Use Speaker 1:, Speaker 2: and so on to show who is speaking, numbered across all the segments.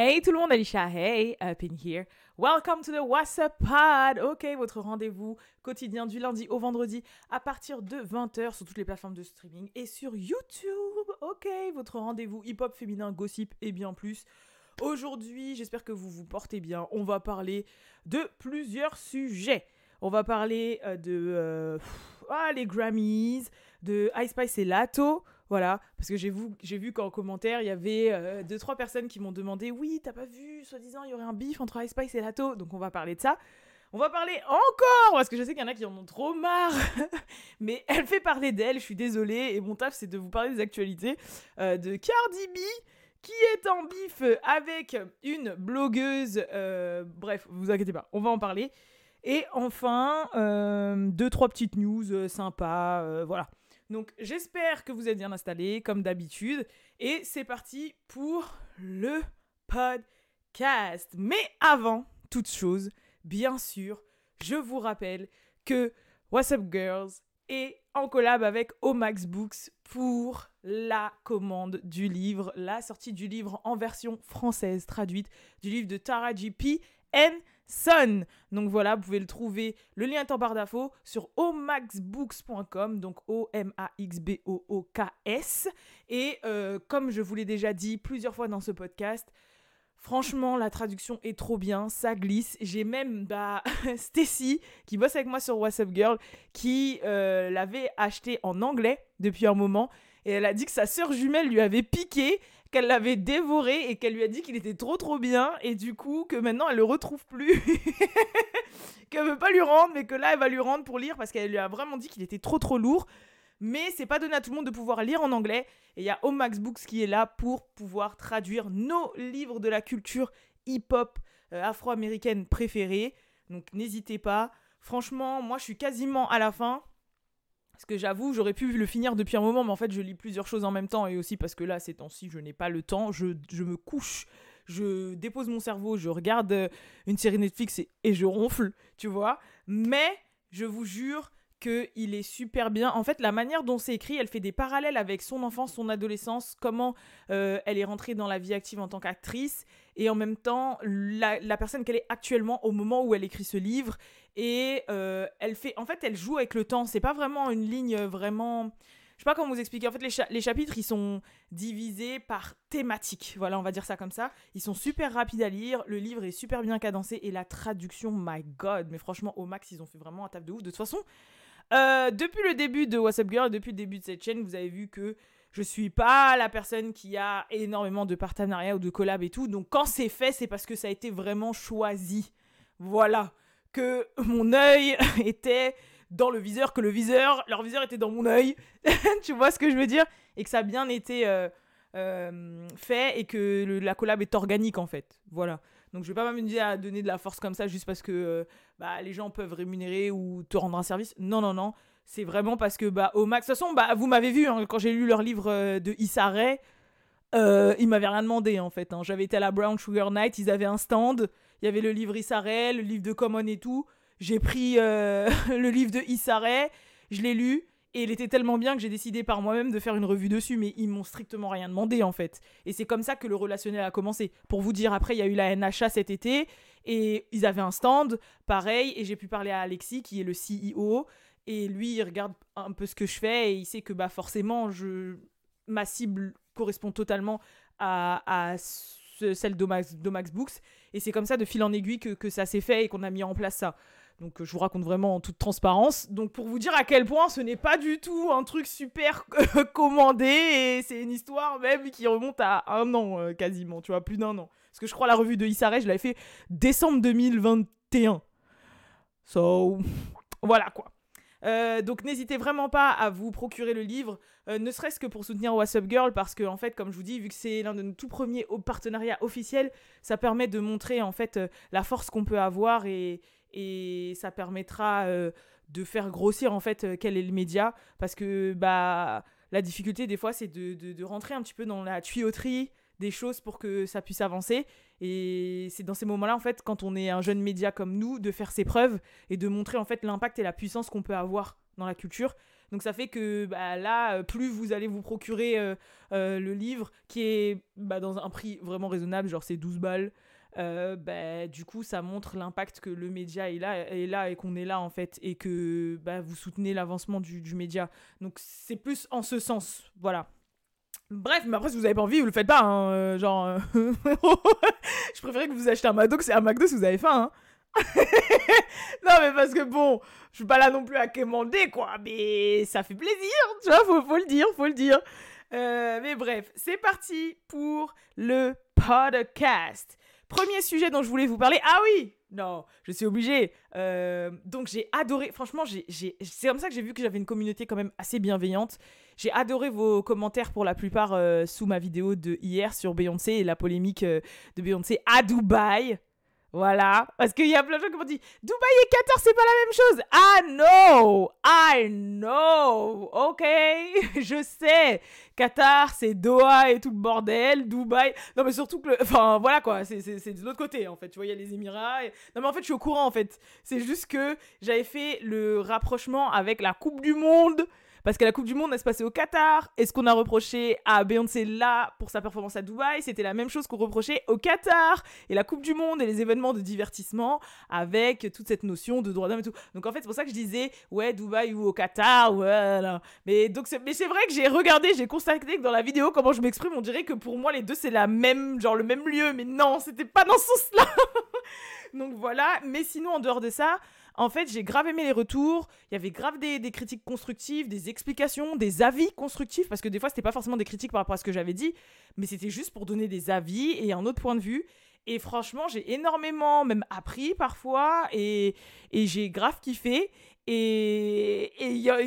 Speaker 1: Hey tout le monde, Alicia, hey, up in here. Welcome to the WhatsApp Pod. Ok, votre rendez-vous quotidien du lundi au vendredi à partir de 20h sur toutes les plateformes de streaming et sur YouTube. Ok, votre rendez-vous hip-hop féminin, gossip et bien plus. Aujourd'hui, j'espère que vous vous portez bien. On va parler de plusieurs sujets. On va parler euh, de euh, ah, les Grammys, de Ice Spice et Lato. Voilà, parce que j'ai vu, qu'en commentaire, il y avait euh, deux, trois personnes qui m'ont demandé Oui, t'as pas vu, soi-disant, il y aurait un bif entre Ice Spice et Lato? Donc on va parler de ça. On va parler encore, parce que je sais qu'il y en a qui en ont trop marre. Mais elle fait parler d'elle, je suis désolée. Et mon taf, c'est de vous parler des actualités de Cardi B qui est en bif avec une blogueuse. bref, vous inquiétez pas, on va en parler. Et enfin, euh, deux, trois petites news euh, sympas, euh, voilà. Donc j'espère que vous êtes bien installés, comme d'habitude. Et c'est parti pour le podcast. Mais avant toute chose, bien sûr, je vous rappelle que What's Up Girls est en collab avec Omax Books pour la commande du livre, la sortie du livre en version française traduite, du livre de Tara GP and Son. Donc voilà, vous pouvez le trouver. Le lien est en barre d'infos sur omaxbooks.com, donc O-M-A-X-B-O-O-K-S. Et euh, comme je vous l'ai déjà dit plusieurs fois dans ce podcast, Franchement, la traduction est trop bien, ça glisse. J'ai même bah, Stacy, qui bosse avec moi sur WhatsApp Girl, qui euh, l'avait acheté en anglais depuis un moment. Et elle a dit que sa sœur jumelle lui avait piqué qu'elle l'avait dévoré et qu'elle lui a dit qu'il était trop trop bien et du coup que maintenant elle le retrouve plus. qu'elle veut pas lui rendre mais que là elle va lui rendre pour lire parce qu'elle lui a vraiment dit qu'il était trop trop lourd. Mais c'est pas donné à tout le monde de pouvoir lire en anglais et il y a Omax Books qui est là pour pouvoir traduire nos livres de la culture hip-hop euh, afro-américaine préférée. Donc n'hésitez pas. Franchement, moi je suis quasiment à la fin. Parce que j'avoue, j'aurais pu le finir depuis un moment, mais en fait, je lis plusieurs choses en même temps. Et aussi parce que là, ces temps-ci, je n'ai pas le temps. Je, me couche, je dépose mon cerveau, je regarde euh, une série Netflix et, je ronfle, tu vois. Mais je vous jure, qu'il est super bien. En fait, la manière dont c'est écrit, elle fait des parallèles avec son enfance, son adolescence, comment euh, elle est rentrée dans la vie active en tant qu'actrice, et en même temps, la, personne qu'elle est actuellement au moment où elle écrit ce livre. Et euh, elle fait, en fait, elle joue avec le temps. C'est pas vraiment une ligne vraiment. Je sais pas comment vous expliquer. En fait, les, chapitres, ils sont divisés par thématique. Voilà, on va dire ça comme ça. Ils sont super rapides à lire. Le livre est super bien cadencé. Et la traduction, my god. Mais franchement, au max, ils ont fait vraiment un taf de ouf. De toute façon, euh, depuis le début de WhatsApp Girl, depuis le début de cette chaîne, vous avez vu que je suis pas la personne qui a énormément de partenariats ou de collabs et tout. Donc quand c'est fait, c'est parce que ça a été vraiment choisi. Voilà. Que mon œil était dans le viseur, que le viseur, leur viseur était dans mon œil. tu vois ce que je veux dire? Et que ça a bien été euh, euh, fait et que la collab est organique en fait. Voilà. Donc je vais pas m'amuser à donner de la force comme ça juste parce que euh, bah, les gens peuvent rémunérer ou te rendre un service. Non, non, non. C'est vraiment parce que bah, au max. De toute façon, bah, vous m'avez vu hein, quand j'ai lu leur livre de Issa. Euh, ils m'avaient rien demandé en fait. Hein. J'avais été à la Brown Sugar Night, ils avaient un stand. Il y avait le livre Issa Rae, le livre de Common et tout. J'ai pris le livre de Issa Rae, je l'ai lu. Et il était tellement bien que j'ai décidé par moi-même de faire une revue dessus, mais ils m'ont strictement rien demandé en fait. Et c'est comme ça que le relationnel a commencé. Pour vous dire, après, il y a eu la NHA cet été, et ils avaient un stand, pareil, et j'ai pu parler à Alexis, qui est le CEO, et lui, il regarde un peu ce que je fais, et il sait que bah forcément, je... ma cible correspond totalement à, celle d'Omax Books, et c'est comme ça, de fil en aiguille, que, ça s'est fait et qu'on a mis en place ça. Donc je vous raconte vraiment en toute transparence. Donc pour vous dire à quel point ce n'est pas du tout un truc super commandé et c'est une histoire même qui remonte à un an euh, quasiment, tu vois, plus d'un an. Parce que je crois la revue de Issaré, je l'avais fait décembre 2021. So voilà quoi. Euh, donc n'hésitez vraiment pas à vous procurer le livre, euh, ne serait-ce que pour soutenir WhatsApp Girl, parce que en fait, comme je vous dis, vu que c'est l'un de nos tout premiers partenariats officiels, ça permet de montrer en fait la force qu'on peut avoir et, ça permettra euh, de faire grossir en fait euh, quel est le média parce que bah la difficulté des fois c'est de, de, rentrer un petit peu dans la tuyauterie des choses pour que ça puisse avancer. Et c'est dans ces moments-là, en fait, quand on est un jeune média comme nous, de faire ses preuves et de montrer en fait l'impact et la puissance qu'on peut avoir dans la culture. Donc ça fait que bah, là, plus vous allez vous procurer euh, euh, le livre qui est bah, dans un prix vraiment raisonnable, genre c'est 12 balles. Euh, bah, du coup, ça montre l'impact que le média est là, et qu'on est là en fait, et que vous soutenez l'avancement du, du média. Donc c'est plus en ce sens, voilà. Bref, mais après, si vous avez pas envie, vous le faites pas. Hein, euh, genre, euh, je préférais que vous achetiez un McDo que c'est un McDo si vous avez faim. Hein. non, mais parce que bon, je suis pas là non plus à quémander, quoi. Mais ça fait plaisir, tu vois, faut, faut le dire, faut le dire. Euh, mais bref, c'est parti pour le podcast. Premier sujet dont je voulais vous parler. Ah oui Non, je suis obligée. Euh, donc j'ai adoré, franchement, c'est comme ça que j'ai vu que j'avais une communauté quand même assez bienveillante. J'ai adoré vos commentaires pour la plupart euh, sous ma vidéo de hier sur Beyoncé et la polémique euh, de Beyoncé à Dubaï. Voilà, parce qu'il y a plein de gens qui m'ont dit Dubaï et Qatar, c'est pas la même chose. Ah no, I know, ok, je sais. Qatar, c'est Doha et tout le bordel. Dubaï, non mais surtout que, enfin voilà quoi, c'est de l'autre côté en fait. Tu vois, il y a les Émirats. Non mais en fait, je suis au courant en fait. C'est juste que j'avais fait le rapprochement avec la Coupe du Monde parce que la Coupe du Monde, elle se passait au Qatar. Et ce qu'on a reproché à Beyoncé là pour sa performance à Dubaï, c'était la même chose qu'on reprochait au Qatar. Et la Coupe du Monde et les événements de divertissement avec toute cette notion de droit d'homme et tout. Donc en fait, c'est pour ça que je disais, ouais, Dubaï ou au Qatar, voilà. Mais c'est vrai que j'ai regardé, j'ai constaté que dans la vidéo, comment je m'exprime, on dirait que pour moi, les deux, c'est la même, genre le même lieu. Mais non, c'était pas dans ce sens-là. donc voilà. Mais sinon, en dehors de ça, en fait, j'ai grave aimé les retours. Il y avait grave des, critiques constructives, des explications, des avis constructifs, parce que des fois, c'était pas forcément des critiques par rapport à ce que j'avais dit, mais c'était juste pour donner des avis et un autre point de vue. Et franchement, j'ai énormément même appris parfois et, j'ai grave kiffé. Et,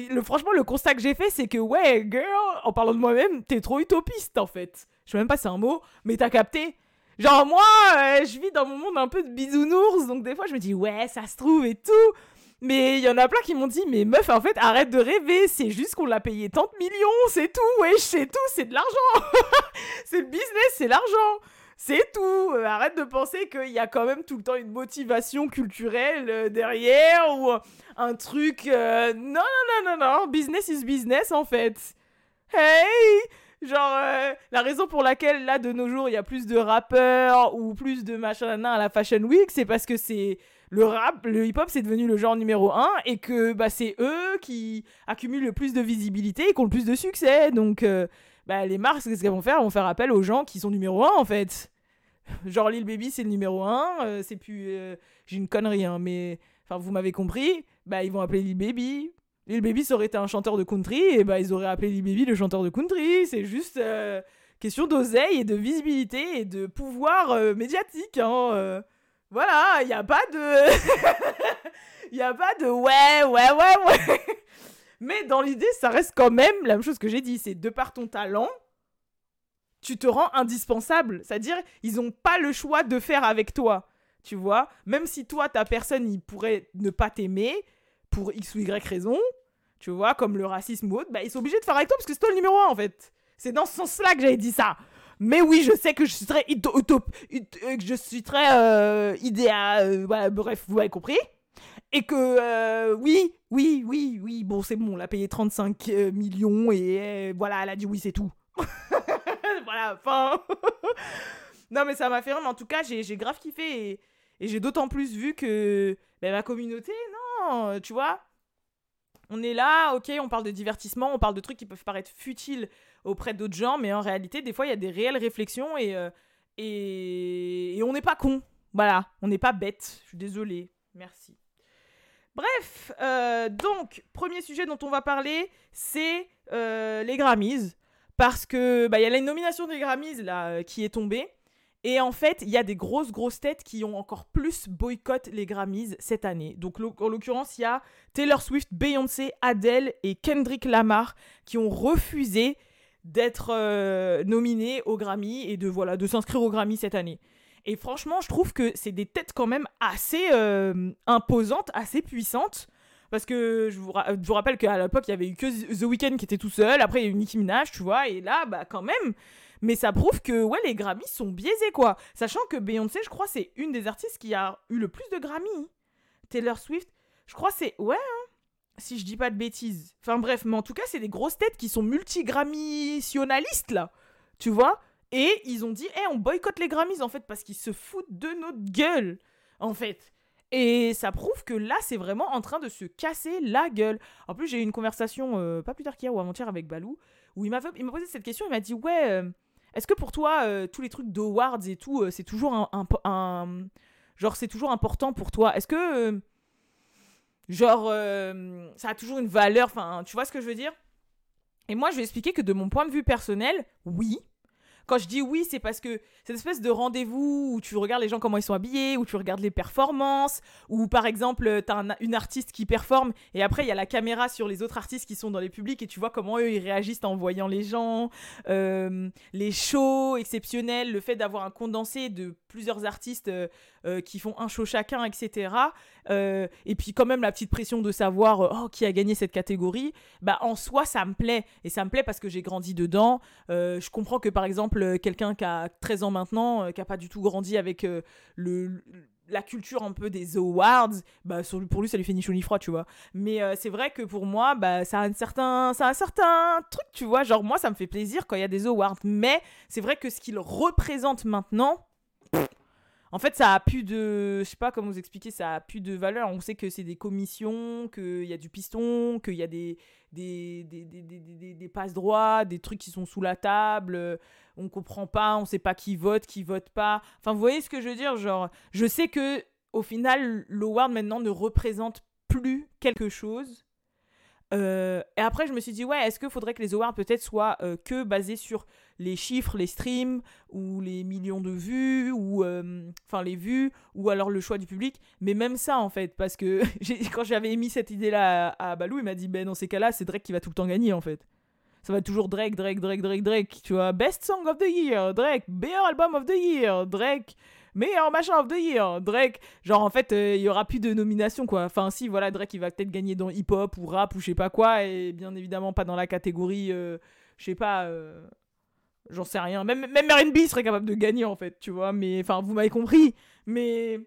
Speaker 1: le, franchement, le constat que j'ai fait, c'est que, ouais, girl, en parlant de moi-même, t'es trop utopiste en fait. Je sais même pas si c'est un mot, mais t'as capté. Genre, moi, euh, je vis dans mon monde un peu de bisounours, donc des fois, je me dis, ouais, ça se trouve et tout. Mais il y en a plein qui m'ont dit, mais meuf, en fait, arrête de rêver, c'est juste qu'on l'a payé tant de millions, c'est tout, wesh, c'est tout, c'est de l'argent. c'est le business, c'est l'argent. C'est tout. Euh, arrête de penser qu'il y a quand même tout le temps une motivation culturelle euh, derrière ou un truc. non, non, non, non, non. Business is business en fait. Hey! Genre, euh, la raison pour laquelle, là, de nos jours, il y a plus de rappeurs ou plus de machin à la Fashion Week, c'est parce que c'est le rap, le hip-hop, c'est devenu le genre numéro un et que bah, c'est eux qui accumulent le plus de visibilité et qui ont le plus de succès. Donc, euh, bah, les marques, qu'est-ce qu'elles vont faire? Elles vont faire appel aux gens qui sont numéro un, en fait. Genre, Lil Baby, c'est le numéro un. Euh, c'est plus. J'ai une connerie, hein, mais. Enfin, vous m'avez compris. Bah, ils vont appeler Lil Baby. Lil Baby, ça un chanteur de country, et bah ils auraient appelé Lil Baby le chanteur de country. C'est juste euh, question d'oseille et de visibilité et de pouvoir euh, médiatique. Hein, euh. Voilà, il n'y a pas de. Il n'y a pas de ouais, ouais, ouais, ouais. Mais dans l'idée, ça reste quand même la même chose que j'ai dit c'est de par ton talent, tu te rends indispensable. C'est-à-dire, ils n'ont pas le choix de faire avec toi. Tu vois Même si toi, ta personne, il pourrait ne pas t'aimer pour X ou Y raison, tu vois, comme le racisme ou autre, bah, ils sont obligés de faire avec toi parce que c'est toi le numéro un en fait. C'est dans ce sens-là que j'avais dit ça. Mais oui, je sais que je suis très utop, euh, je euh, idéal, euh, bref, vous avez compris. Et que oui, oui, oui, oui, bon, c'est bon, on l'a payé 35 millions et voilà, elle a dit oui, c'est tout. voilà, fin. non, mais ça m'a fait rire, mais en tout cas, j'ai grave kiffé et, j'ai d'autant plus vu que bah, ma communauté, non, tu vois, on est là, ok, on parle de divertissement, on parle de trucs qui peuvent paraître futiles auprès d'autres gens, mais en réalité, des fois, il y a des réelles réflexions et, euh, et, on n'est pas con. Voilà, on n'est pas bête. Je suis désolée. Merci. Bref, euh, donc, premier sujet dont on va parler, c'est euh, les Grammys. Parce que bah, y a la nomination des Grammys là, qui est tombée. Et en fait, il y a des grosses, grosses têtes qui ont encore plus boycott les Grammys cette année. Donc, en l'occurrence, il y a Taylor Swift, Beyoncé, Adele et Kendrick Lamar qui ont refusé d'être euh, nominés aux Grammy et de, voilà, de s'inscrire aux Grammy cette année. Et franchement, je trouve que c'est des têtes quand même assez euh, imposantes, assez puissantes. Parce que je vous, je vous rappelle qu'à l'époque, il y avait eu que The Weeknd qui était tout seul. Après, il y a eu Nicki Minaj, tu vois. Et là, bah, quand même, Mais ça prouve que ouais, les Grammys sont biaisés, quoi. Sachant que Beyoncé, je crois, c'est une des artistes qui a eu le plus de Grammys. Taylor Swift, je crois, c'est. Ouais, hein, si je dis pas de bêtises. Enfin bref, mais en tout cas, c'est des grosses têtes qui sont multigrammissionalistes, là. Tu vois? Et ils ont dit, hé, on boycotte les Grammys, en fait, parce qu'ils se foutent de notre gueule, en fait. Et ça prouve que là, c'est vraiment en train de se casser la gueule. En plus, j'ai eu une conversation, euh, pas plus tard qu'hier ou avant-hier, avec Balou, où il m'a posé cette question, il m'a dit, ouais, euh, est-ce que pour toi, euh, tous les trucs d'awards et tout, c'est toujours un, Genre, c'est toujours important pour toi? Est-ce que... genre, ça a toujours une valeur? Enfin, tu vois ce que je veux dire? Et moi, je vais expliquer que de mon point de vue personnel, oui, quand je dis oui, c'est parce que cette espèce de rendez-vous où tu regardes les gens comment ils sont habillés, où tu regardes les performances, où par exemple, tu as une artiste qui performe et après il y a la caméra sur les autres artistes qui sont dans les publics et tu vois comment eux ils réagissent en voyant les gens, euh, les shows exceptionnels, le fait d'avoir un condensé de plusieurs artistes euh, euh, qui font un show chacun, etc. et puis quand même la petite pression de savoir oh, qui a gagné cette catégorie, bah en soi ça me plaît et ça me plaît parce que j'ai grandi dedans. je comprends que par exemple quelqu'un qui a 13 ans maintenant, euh, qui a pas du tout grandi avec euh, la culture un peu des awards, bah, pour lui, ça lui fait ni chaud ni froid, tu vois. Mais euh, c'est vrai que pour moi, bah, ça, a un certain, ça a un certain truc, tu vois. Genre, moi, ça me fait plaisir quand il y a des awards. Mais c'est vrai que ce qu'il représente maintenant, en fait, ça a plus de. Je sais pas comment vous expliquer, ça a plus de valeur. On sait que c'est des commissions, qu'il y a du piston, qu'il y a des, des, des, des, des, passe droits, des trucs qui sont sous la table. On comprend pas, on sait pas qui vote, qui vote pas. Enfin, vous voyez ce que je veux dire Genre, je sais que au final, l'award maintenant ne représente plus quelque chose euh, et après, je me suis dit, ouais, est-ce qu'il faudrait que les awards peut-être soient euh, que basés sur les chiffres, les streams, ou les millions de vues, ou euh, enfin les vues, ou alors le choix du public? Mais même ça, en fait, parce que quand j'avais émis cette idée-là à, Balou, il m'a dit, ben dans ces cas-là, c'est Drake qui va tout le temps gagner, en fait. Ça va toujours Drake, Drake, Drake, Drake, Drake. Tu vois, Best Song of the Year, Drake, Meilleur Album of the Year, Drake meilleur machin of the year, Drake. Genre, en fait, euh, il y aura plus de nomination, quoi. Enfin, si, voilà, Drake, il va peut-être gagner dans hip-hop ou rap ou je sais pas quoi, et bien évidemment pas dans la catégorie, euh, je sais pas, euh, j'en sais rien. Même, même R&B serait capable de gagner, en fait, tu vois. Mais, enfin, vous m'avez compris. Mais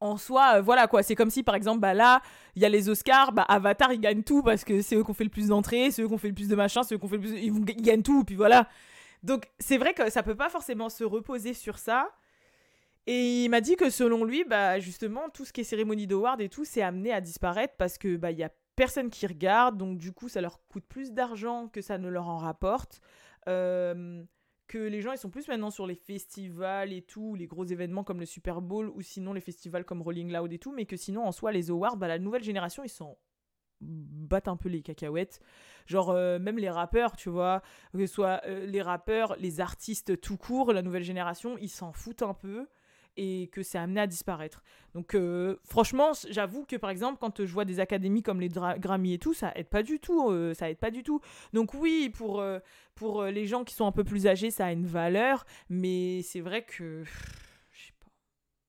Speaker 1: en soi, voilà quoi. C'est comme si par exemple, bah là, il y a les Oscars, bah Avatar ils gagnent tout parce que c'est eux qui ont fait le plus d'entrées, c'est eux qui ont fait le plus de machin, c'est eux qui ont fait le plus. Ils gagnent tout, puis voilà. Donc c'est vrai que ça peut pas forcément se reposer sur ça. Et il m'a dit que selon lui, bah justement, tout ce qui est cérémonie d'award et tout, c'est amené à disparaître parce que bah a personne qui regarde, donc du coup ça leur coûte plus d'argent que ça ne leur en rapporte. Que les gens ils sont plus maintenant sur les festivals et tout, les gros événements comme le Super Bowl ou sinon les festivals comme Rolling Loud et tout, mais que sinon en soi les awards, bah la nouvelle génération ils s'en battent un peu les cacahuètes. Genre euh, même les rappeurs, tu vois, que ce soit euh, les rappeurs, les artistes tout court, la nouvelle génération, ils s'en foutent un peu et que c'est amené à disparaître. Donc euh, franchement, j'avoue que par exemple quand je vois des académies comme les Grammy et tout, ça aide pas du tout, euh, ça aide pas du tout. Donc oui, pour euh, pour les gens qui sont un peu plus âgés, ça a une valeur, mais c'est vrai que je sais pas.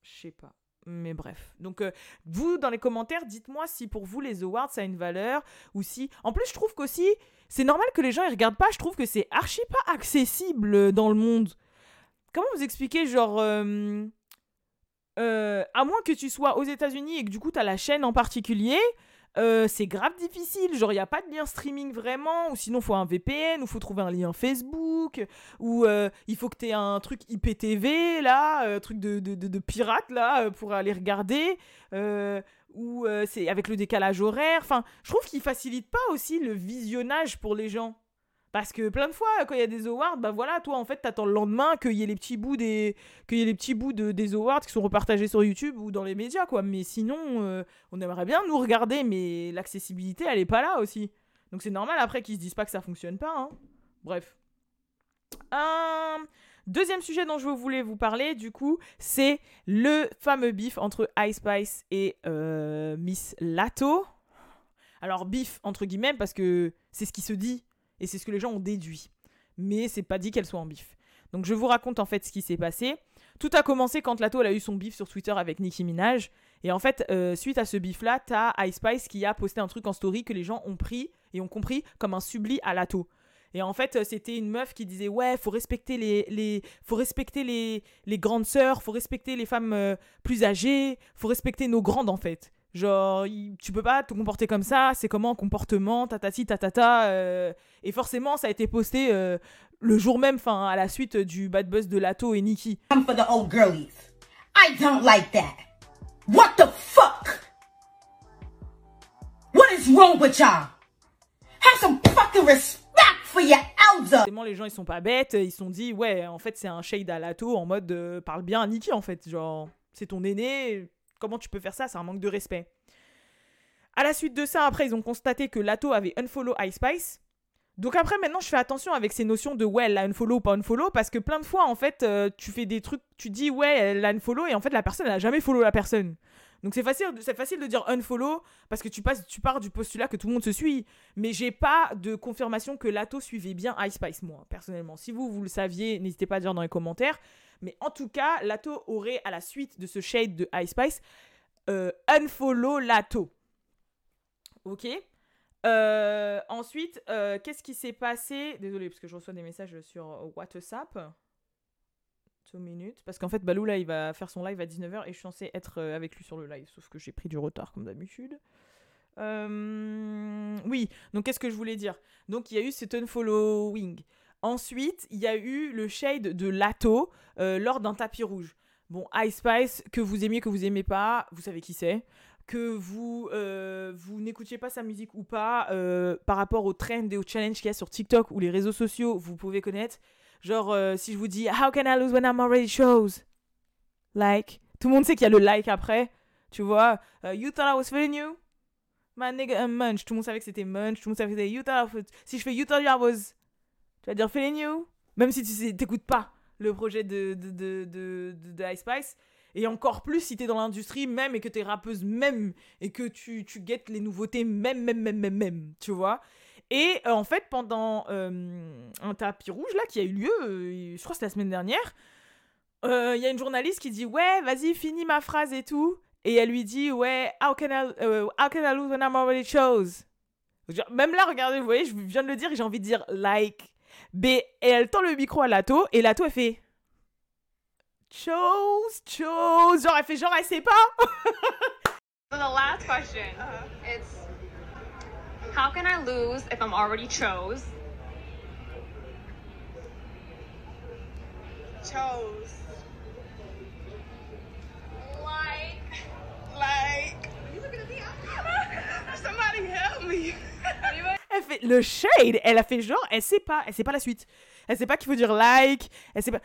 Speaker 1: Je sais pas. Mais bref. Donc, vous, dans les commentaires, dites-moi si pour vous, les awards, ça a une valeur. Ou si. En plus, je trouve qu'aussi, c'est normal que les gens ils regardent pas. Je trouve que c'est archi pas accessible dans le monde. Comment vous expliquer, genre. Euh, à moins que tu sois aux États-Unis et que du coup tu as la chaîne en particulier, euh, c'est grave difficile. Genre, il n'y a pas de lien streaming vraiment, ou sinon, faut un VPN, ou faut trouver un lien Facebook, ou euh, il faut que tu aies un truc IPTV, là, un truc de, de, de, pirate, là, pour aller regarder, ou c'est avec le décalage horaire. Enfin, je trouve qu'il facilite pas aussi le visionnage pour les gens. Parce que plein de fois, quand il y a des awards, bah voilà, toi en fait, t'attends le lendemain qu'il y ait les petits bouts des, qu'il y ait les petits bouts de, des awards qui sont repartagés sur YouTube ou dans les médias, quoi. Mais sinon, euh, on aimerait bien nous regarder, mais l'accessibilité, elle est pas là aussi. Donc c'est normal après qu'ils se disent pas que ça fonctionne pas. Hein. Bref. Un deuxième sujet dont je voulais vous parler, du coup, c'est le fameux bif entre Ice Spice et euh, Miss Lato. Alors bif entre guillemets parce que c'est ce qui se dit et c'est ce que les gens ont déduit. Mais c'est pas dit qu'elle soit en bif. Donc je vous raconte en fait ce qui s'est passé. Tout a commencé quand Lato a eu son bif sur Twitter avec Nicki Minaj. Et en fait, euh, suite à ce bif-là, t'as Ice Spice qui a posté un truc en story que les gens ont pris et ont compris comme un subli à Lato. Et en fait, c'était une meuf qui disait ouais, faut respecter les, les faut respecter les, les grandes sœurs, faut respecter les femmes euh, plus âgées, faut respecter nos grandes en fait. Genre, tu peux pas te comporter comme ça, c'est comment comportement, tatati, tatata. Euh, et forcément, ça a été posté euh, le jour même, enfin, à la suite du bad buzz de Lato et Nikki. for the old girlies. I don't like that. What the fuck? What is wrong with y'all? Have some fucking respect for your elders. Les gens, ils sont pas bêtes, ils se sont dit, ouais, en fait, c'est un shade à Lato en mode euh, parle bien à Nikki, en fait. Genre, c'est ton aîné, Comment tu peux faire ça C'est un manque de respect. À la suite de ça, après, ils ont constaté que Lato avait unfollow Ice Spice. Donc après, maintenant, je fais attention avec ces notions de ouais, elle a unfollow ou pas unfollow, parce que plein de fois, en fait, euh, tu fais des trucs, tu dis ouais, elle a unfollow, et en fait, la personne, elle a jamais follow la personne. Donc c'est facile, facile de dire unfollow parce que tu passes, tu pars du postulat que tout le monde se suit. Mais j'ai pas de confirmation que Lato suivait bien Ice Spice moi personnellement. Si vous vous le saviez, n'hésitez pas à dire dans les commentaires. Mais en tout cas, Lato aurait, à la suite de ce shade de Ice Spice, euh, unfollow Lato. Ok euh, Ensuite, euh, qu'est-ce qui s'est passé? Désolé, parce que je reçois des messages sur WhatsApp. Deux minutes. Parce qu'en fait, Balou, là, il va faire son live à 19h et je suis censée être avec lui sur le live. Sauf que j'ai pris du retard, comme d'habitude. Oui, donc qu'est-ce que je voulais dire? Donc, il y a eu cet unfollowing. Ensuite, il y a eu le shade de Lato euh, lors d'un tapis rouge. Bon, Ice Spice, que vous aimiez, que vous aimez pas, vous savez qui c'est. Que vous, euh, vous n'écoutiez pas sa musique ou pas, euh, par rapport aux trends et aux challenges qu'il y a sur TikTok ou les réseaux sociaux, vous pouvez connaître. Genre, si je vous dis How can I lose when I'm already chose? Like. Tout le monde sait qu'il y a le like après. Tu vois, You thought I was feeling you? My nigga, munch. Tout le monde savait que c'était munch. Tout le monde savait que c'était. Si je fais You thought I was tu vas dire feeling you Même si tu t'écoutes pas le projet de, de, de, de, de Ice Spice. Et encore plus si t'es dans l'industrie même et que t'es rappeuse même et que tu, tu guettes les nouveautés même, même, même, même, même, tu vois. Et euh, en fait, pendant euh, un tapis rouge là qui a eu lieu, euh, je crois que c'était la semaine dernière, il y a une journaliste qui dit Ouais, vas-y, finis ma phrase et tout. Et elle lui dit Ouais, how can I, how can I lose when I'm already chose? Même là, regardez, vous voyez, je viens de le dire et j'ai envie de dire like. B, et elle tend le micro à Lato, et Lato, elle fait Chose, chose. Genre, elle fait genre, elle sait pas.
Speaker 2: so the last question, uh -huh. it's how can I lose if I'm already chose?
Speaker 3: Chose. Like, like. Are you looking at me? Somebody help me.
Speaker 1: Elle fait le shade, elle a fait genre, elle sait pas, elle sait pas la suite. Elle sait pas qu'il faut dire like, elle sait pas.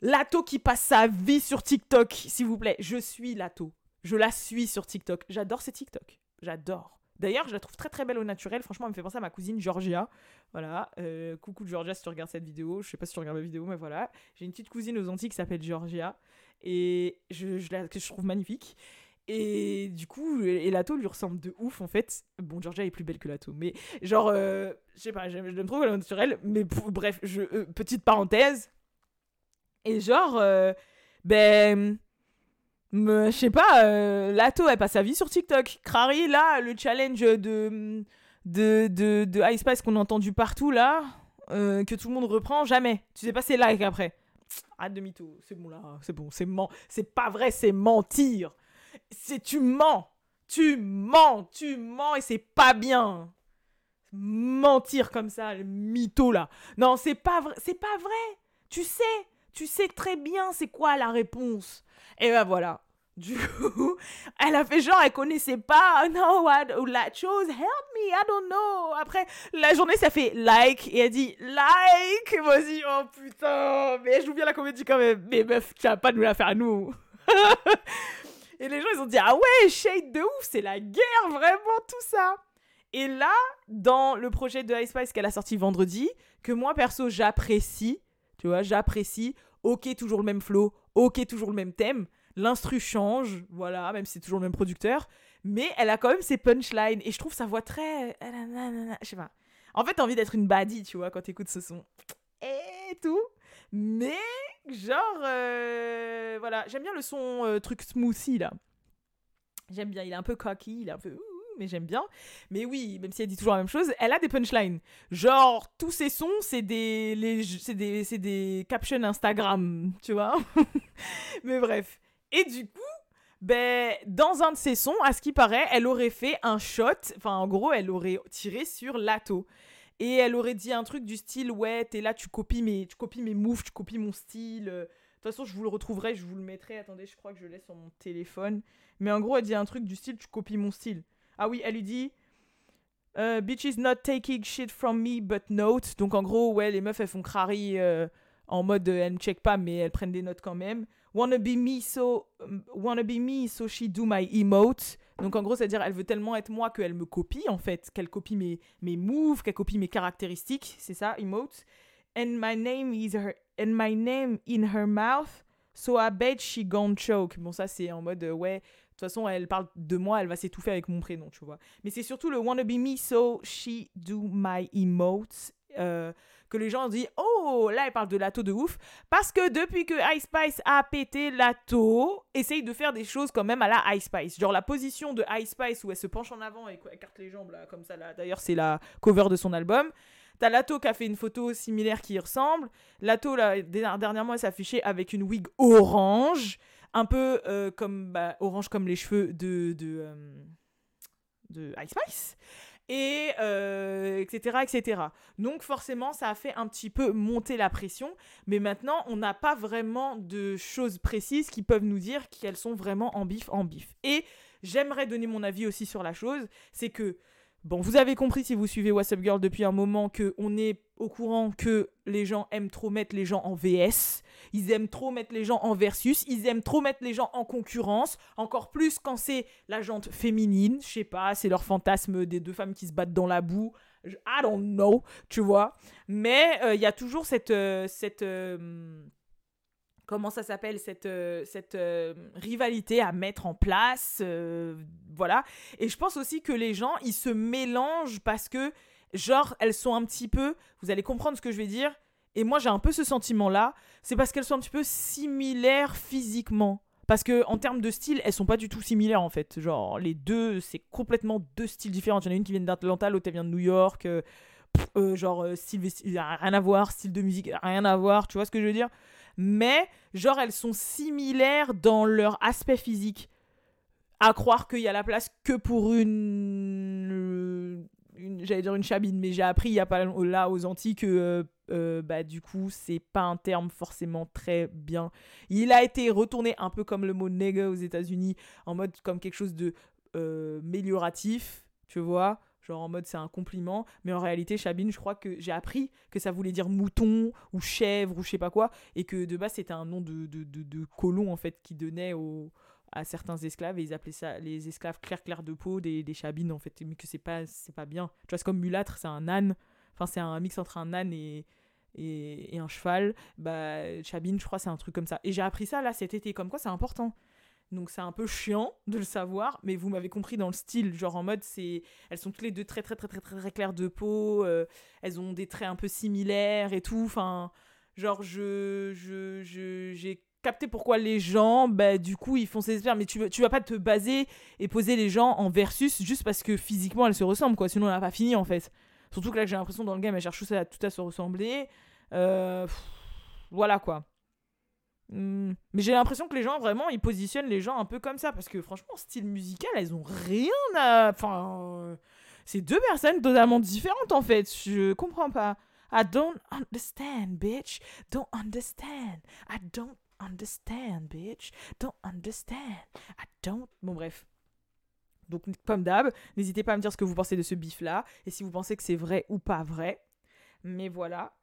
Speaker 1: Lato qui passe sa vie sur TikTok, s'il vous plaît. Je suis Lato. Je la suis sur TikTok. J'adore ses TikTok. J'adore. D'ailleurs, je la trouve très très belle au naturel. Franchement, elle me fait penser à ma cousine Georgia. Voilà. Euh, coucou Georgia si tu regardes cette vidéo. Je sais pas si tu regardes la vidéo, mais voilà. J'ai une petite cousine aux Antilles qui s'appelle Georgia. Et je, je la, que je trouve magnifique. Et du coup, et Lato lui ressemble de ouf en fait. Bon, Georgia est plus belle que Lato, mais genre, euh, je sais pas, j'aime trop le naturel, mais bref, je, euh, petite parenthèse. Et genre, euh, ben, je sais pas, Lato elle passe sa vie sur TikTok. Crary, là, le challenge de, de, de, de Ice Spice qu'on a entendu partout là, que tout le monde reprend, jamais. Tu sais pas, c'est like après. Ah, demi-tour, c'est bon là, c'est bon, c'est c'est pas vrai, c'est mentir c'est tu mens. Tu mens, tu mens et c'est pas bien. Mentir comme ça, le mytho là. Non, c'est pas vrai, c'est pas vrai. Tu sais, tu sais très bien c'est quoi la réponse. Et ben voilà. Du coup, elle a fait genre, elle connaissait pas. No, la chose, help me, I don't know. Après, la journée, ça fait like. Et elle dit like. Vas-y, oh putain. Mais je joue bien la comédie quand même. Mais meuf, tu vas pas nous la faire à nous. Et les gens, ils ont dit, ah ouais, shade de ouf, c'est la guerre, vraiment, tout ça. Et là, dans le projet de Ice Spice qu'elle a sorti vendredi, que moi, perso, j'apprécie, tu vois, j'apprécie, ok, toujours le même flow, ok, toujours le même thème, l'instru change, voilà, même si c'est toujours le même producteur, mais elle a quand même ses punchlines, et je trouve sa voix très... Je sais pas. En fait, t'as envie d'être une baddie, tu vois, quand t'écoutes ce son. Et tout. Mais genre, euh, voilà, j'aime bien le son euh, truc smoothie là. J'aime bien, il est un peu cocky, il est un peu. mais j'aime bien. Mais oui, même si elle dit toujours la même chose, elle a des punchlines. Genre, tous ses sons, c'est des, des, des captions Instagram, tu vois. mais bref. Et du coup, ben, dans un de ses sons, à ce qui paraît, elle aurait fait un shot, enfin en gros, elle aurait tiré sur Lato. Et elle aurait dit un truc du style, ouais, t'es là, tu copies mes, tu copies mes moves, tu copies mon style. De toute façon, je vous le retrouverai, je vous le mettrai. Attendez, je crois que je l'ai sur mon téléphone. Mais en gros, elle dit un truc du style, tu copies mon style. Ah oui, elle lui dit, euh, bitches not taking shit from me, but note. Donc en gros, ouais, les meufs, elles font crari euh, en mode, euh, elles ne check pas, mais elles prennent des notes quand même. Wanna be me, so, wanna be me, so she do my emote. Donc en gros, c'est-à-dire, elle veut tellement être moi qu'elle me copie, en fait, qu'elle copie mes, mes moves, qu'elle copie mes caractéristiques, c'est ça, emote. And my name is her, and my name in her mouth, so I bet she gon' choke. Bon, ça, c'est en mode, euh, ouais, de toute façon, elle parle de moi, elle va s'étouffer avec mon prénom, tu vois. Mais c'est surtout le wanna be me, so she do my emotes. euh, que les gens disent Oh, là, elle parle de Lato de ouf. Parce que depuis que Ice Spice a pété Lato, essaye de faire des choses quand même à la Ice Spice. Genre la position de Ice Spice où elle se penche en avant et écarte les jambes, là, comme ça. là. D'ailleurs, c'est la cover de son album. T'as Lato qui a fait une photo similaire qui y ressemble. Lato, là, dernièrement, elle s'affichait avec une wig orange. Un peu euh, comme bah, orange comme les cheveux de, de, euh, de Ice Spice. Et euh, etc., etc. Donc forcément, ça a fait un petit peu monter la pression. Mais maintenant, on n'a pas vraiment de choses précises qui peuvent nous dire qu'elles sont vraiment en bif, en bif. Et j'aimerais donner mon avis aussi sur la chose. C'est que Bon, vous avez compris si vous suivez What's Up Girl depuis un moment que on est au courant que les gens aiment trop mettre les gens en VS, ils aiment trop mettre les gens en versus, ils aiment trop mettre les gens en concurrence, encore plus quand c'est la jante féminine, je sais pas, c'est leur fantasme des deux femmes qui se battent dans la boue, I don't know, tu vois. Mais euh, il y a toujours cette euh, cette euh, comment ça s'appelle cette euh, cette euh, rivalité à mettre en place, euh, voilà. Et je pense aussi que les gens, ils se mélangent parce que, genre, elles sont un petit peu. Vous allez comprendre ce que je vais dire. Et moi, j'ai un peu ce sentiment-là. C'est parce qu'elles sont un petit peu similaires physiquement. Parce que en termes de style, elles sont pas du tout similaires en fait. Genre, les deux, c'est complètement deux styles différents. Il y en a une qui vient d'Atlanta, l'autre elle vient de New York. euh, pff, euh, genre, style rien à voir, style de musique, rien à voir. Tu vois ce que je veux dire? Mais, genre, elles sont similaires dans leur aspect physique. À croire qu'il y a la place que pour une, une- j'allais dire une chabine. Mais j'ai appris il y a pas là aux Antilles que euh, euh, bah du coup c'est pas un terme forcément très bien. Il a été retourné un peu comme le mot nigga aux États-Unis en mode comme quelque chose de euh, mélioratif tu vois genre en mode c'est un compliment mais en réalité chabine je crois que j'ai appris que ça voulait dire mouton ou chèvre ou je sais pas quoi et que de base c'était un nom de, de, de, colon en fait qui donnait à certains esclaves et ils appelaient ça les esclaves clair clair de peau des, des chabines en fait mais que c'est pas c'est pas bien. Tu vois c'est comme mulâtre c'est un âne. Enfin c'est un mix entre un âne et et, et un cheval. Bah chabine je crois c'est un truc comme ça. Et j'ai appris ça là cet été. Comme quoi c'est important donc c'est un peu chiant de le savoir mais vous m'avez compris dans le style genre en mode c'est elles sont toutes les deux très très très très très, claires de peau euh, elles ont des traits un peu similaires et tout enfin genre je je je j'ai capté pourquoi les gens, bah, du coup, ils font ces espères. Mais tu, tu vas pas te baser et poser les gens en versus juste parce que physiquement elles se ressemblent, quoi. Sinon, on n'a pas fini en fait. Surtout que là, j'ai l'impression dans le game, elles cherchent tout à, tout à se ressembler. Euh, voilà quoi. Hmm. Mais j'ai l'impression que les gens, vraiment, ils positionnent les gens un peu comme ça. Parce que franchement, style musical, elles ont rien à. Enfin. euh, C'est deux personnes totalement différentes en fait. Je comprends pas. I don't understand, bitch. Don't understand. I don't understand, bitch. Don't understand. I don't. Bon, bref. Donc, comme d'hab, n'hésitez pas à me dire ce que vous pensez de ce bif-là. Et si vous pensez que c'est vrai ou pas vrai. Mais voilà.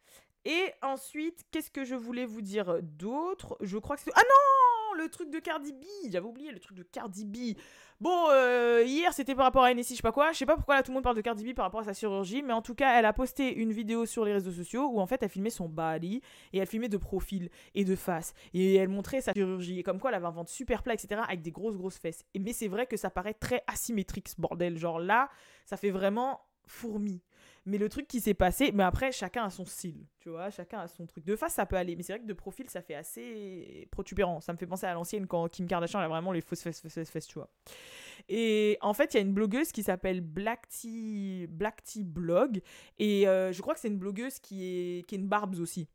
Speaker 1: Et ensuite, qu'est-ce que je voulais vous dire d'autre? Je crois que c'est. Ah non Le truc de Cardi B J'avais oublié le truc de Cardi B. Bon, euh, hier c'était par rapport à NSI, je sais pas quoi. Je sais pas pourquoi là tout le monde parle de Cardi B par rapport à sa chirurgie, mais en tout cas, elle a posté une vidéo sur les réseaux sociaux où en fait elle filmait son body et elle filmait de profil et de face et elle montrait sa chirurgie et comme quoi elle avait un ventre super plat, etc. avec des grosses grosses fesses. Et, mais c'est vrai que ça paraît très asymétrique ce bordel. Genre là, ça fait vraiment fourmi. Mais le truc qui s'est passé, mais après, chacun a son style, tu vois, chacun a son truc. De face, ça peut aller, mais c'est vrai que de profil, ça fait assez protubérant. Ça me fait penser à l'ancienne quand Kim Kardashian a vraiment les fausses fesses, fesses, fesses, tu vois. Et en fait, il y a une blogueuse qui s'appelle Black Tea, Black Tea Blog, et euh, je crois que c'est une blogueuse qui est, qui est une barbes aussi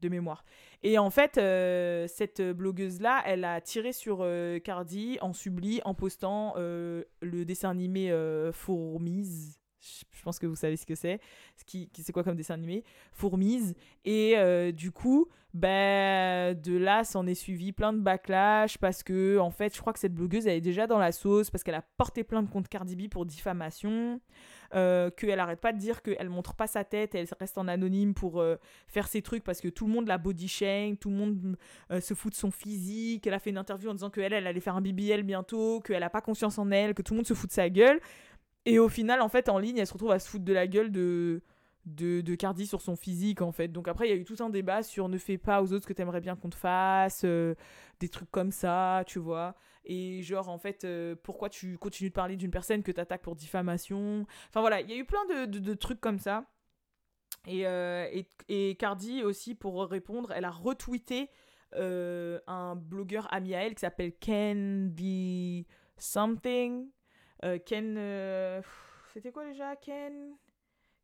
Speaker 1: de mémoire. Et en fait, euh, cette blogueuse-là, elle a tiré sur euh, Cardi en subli en postant le dessin animé Fourmise. Je pense que vous savez ce que c'est. Ce qui, qui- c'est quoi comme dessin animé? Fourmise. Et euh, du coup, ben, de là, s'en est suivi plein de backlash parce que, en fait, je crois que cette blogueuse, elle est déjà dans la sauce parce qu'elle a porté plainte contre Cardi B pour diffamation. Euh, qu'elle arrête pas de dire qu'elle montre pas sa tête, elle reste en anonyme pour euh, faire ses trucs parce que tout le monde la body shame, tout le monde se fout de son physique. Elle a fait une interview en disant qu'elle, elle allait faire un BBL bientôt, qu'elle a pas confiance en elle, que tout le monde se fout de sa gueule. Et au final, en fait, en ligne, elle se retrouve à se foutre de la gueule de, de, Cardi sur son physique, en fait. Donc après, il y a eu tout un débat sur ne fais pas aux autres ce que t'aimerais bien qu'on te fasse, euh, des trucs comme ça, tu vois. Et genre, en fait, euh, pourquoi tu continues de parler d'une personne que t'attaques pour diffamation? Enfin voilà, il y a eu plein de, trucs comme ça. Et, euh, et, et Cardi aussi, pour répondre, elle a retweeté un blogueur ami à elle qui s'appelle Ken Be Something. Euh, Ken. euh, C'était quoi déjà? Ken.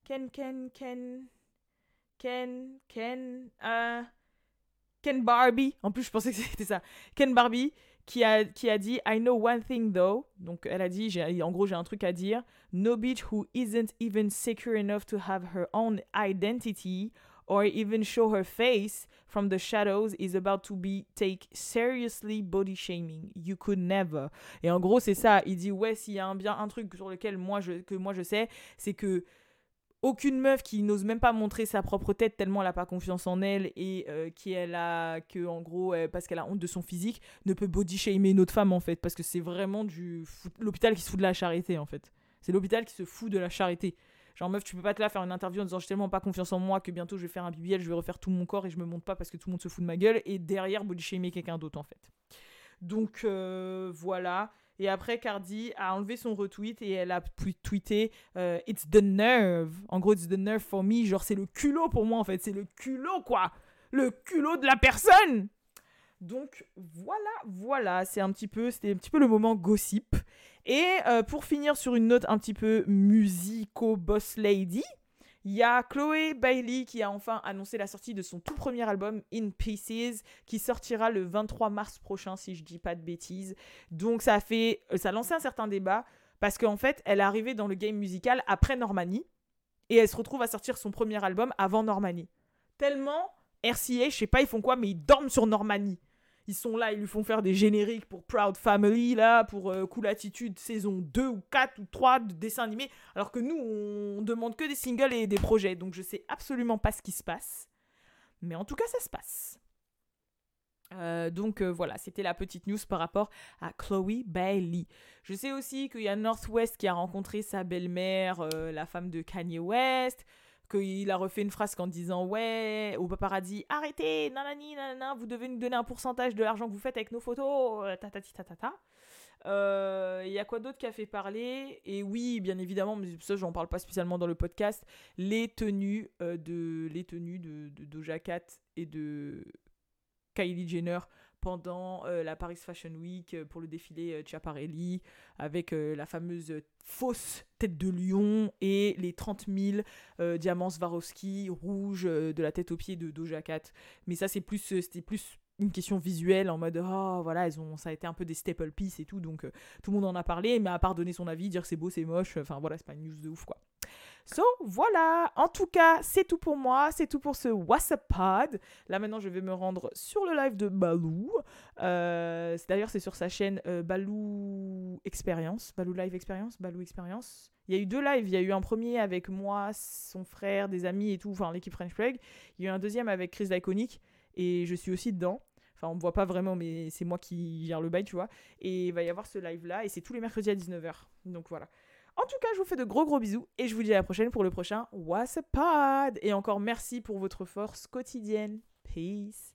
Speaker 1: Ken, Ken, Ken. Ken, Ken. euh, Ken Barbie. En plus, je pensais que c'était ça. Ken Barbie qui a, qui a dit I know one thing though. Donc, elle a dit en gros, j'ai un truc à dire. No bitch who isn't even secure enough to have her own identity or even show her face from the shadows is about to be take seriously body shaming. You could never. Et en gros, c'est ça. Il dit ouais, s'il y a un bien un truc sur lequel moi je que moi je sais, c'est que aucune meuf qui n'ose même pas montrer sa propre tête tellement elle a pas confiance en elle et euh, qui elle a que en gros parce qu'elle a honte de son physique ne peut body shamer une autre femme en fait parce que c'est vraiment du l'hôpital qui se fout de la charité en fait. C'est l'hôpital qui se fout de la charité. Genre meuf, tu peux pas te là faire une interview en disant j'ai tellement pas confiance en moi que bientôt je vais faire un BBL, je vais refaire tout mon corps et je me monte pas parce que tout le monde se fout de ma gueule et derrière body shamer quelqu'un d'autre en fait. Donc euh, voilà. Et après, Cardi a enlevé son retweet et elle a tweeté euh, It's the nerve. En gros, it's the nerve for me. Genre, c'est le culot pour moi, en fait. C'est le culot, quoi. Le culot de la personne. Donc, voilà, voilà. C'est un petit peu, c'était un petit peu le moment gossip. Et euh, pour finir sur une note un petit peu musico-boss lady, il y a Chloé Bailey qui a enfin annoncé la sortie de son tout premier album In Pieces qui sortira le 23 mars prochain si je dis pas de bêtises. Donc ça a fait euh, ça a lancé un certain débat parce qu'en fait, elle est arrivée dans le game musical après Normanie et elle se retrouve à sortir son premier album avant Normanie. Tellement RCA, je sais pas ils font quoi mais ils dorment sur Normanie. Ils sont là, ils lui font faire des génériques pour Proud Family, là, pour euh, Cool Attitude saison 2 ou 4 ou 3 de dessins animés, alors que nous, on demande que des singles et des projets. Donc je sais absolument pas ce qui se passe. Mais en tout cas, ça se passe. Euh, donc euh, voilà, c'était la petite news par rapport à Chloe Bailey. Je sais aussi qu'il y a Northwest qui a rencontré sa belle-mère, la femme de Kanye West, qu'il a refait une phrase en disant ouais au paparazzi arrêtez nanani nanana vous devez nous donner un pourcentage de l'argent que vous faites avec nos photos euh, tatati tatata Euh, il y a quoi d'autre qui a fait parler? Et oui bien évidemment mais ça j'en parle pas spécialement dans le podcast les tenues euh, de les tenues de, de Doja et de Kylie Jenner pendant euh, la Paris Fashion Week euh, pour le défilé euh, Schiaparelli avec la fameuse fausse tête de lion et les 30 000 euh, diamants Swarovski rouges de la tête aux pieds de Doja Cat. Mais ça c'est plus c'était plus une question visuelle en mode oh voilà ça a été un peu des staple pieces et tout donc tout le monde en a parlé mais à part donner son avis dire c'est beau c'est moche enfin voilà c'est pas une news de ouf quoi So voilà, en tout cas, c'est tout pour moi, c'est tout pour ce WhatsApp Pod. Là maintenant, je vais me rendre sur le live de Balou. Euh, D'ailleurs, c'est sur sa chaîne euh, Balou Experience, Balou Live Experience, Balou Experience. Il y a eu deux lives, il y a eu un premier avec moi, son frère, des amis et tout, enfin l'équipe French Plug. Il y a eu un deuxième avec Chris D'Iconic et je suis aussi dedans. Enfin, on me voit pas vraiment, mais c'est moi qui gère le bail, tu vois. Et il va y avoir ce live là et c'est tous les mercredis à 19h. Donc voilà. En tout cas, je vous fais de gros gros bisous et je vous dis à la prochaine pour le prochain What's a Pod. Et encore merci pour votre force quotidienne. Peace.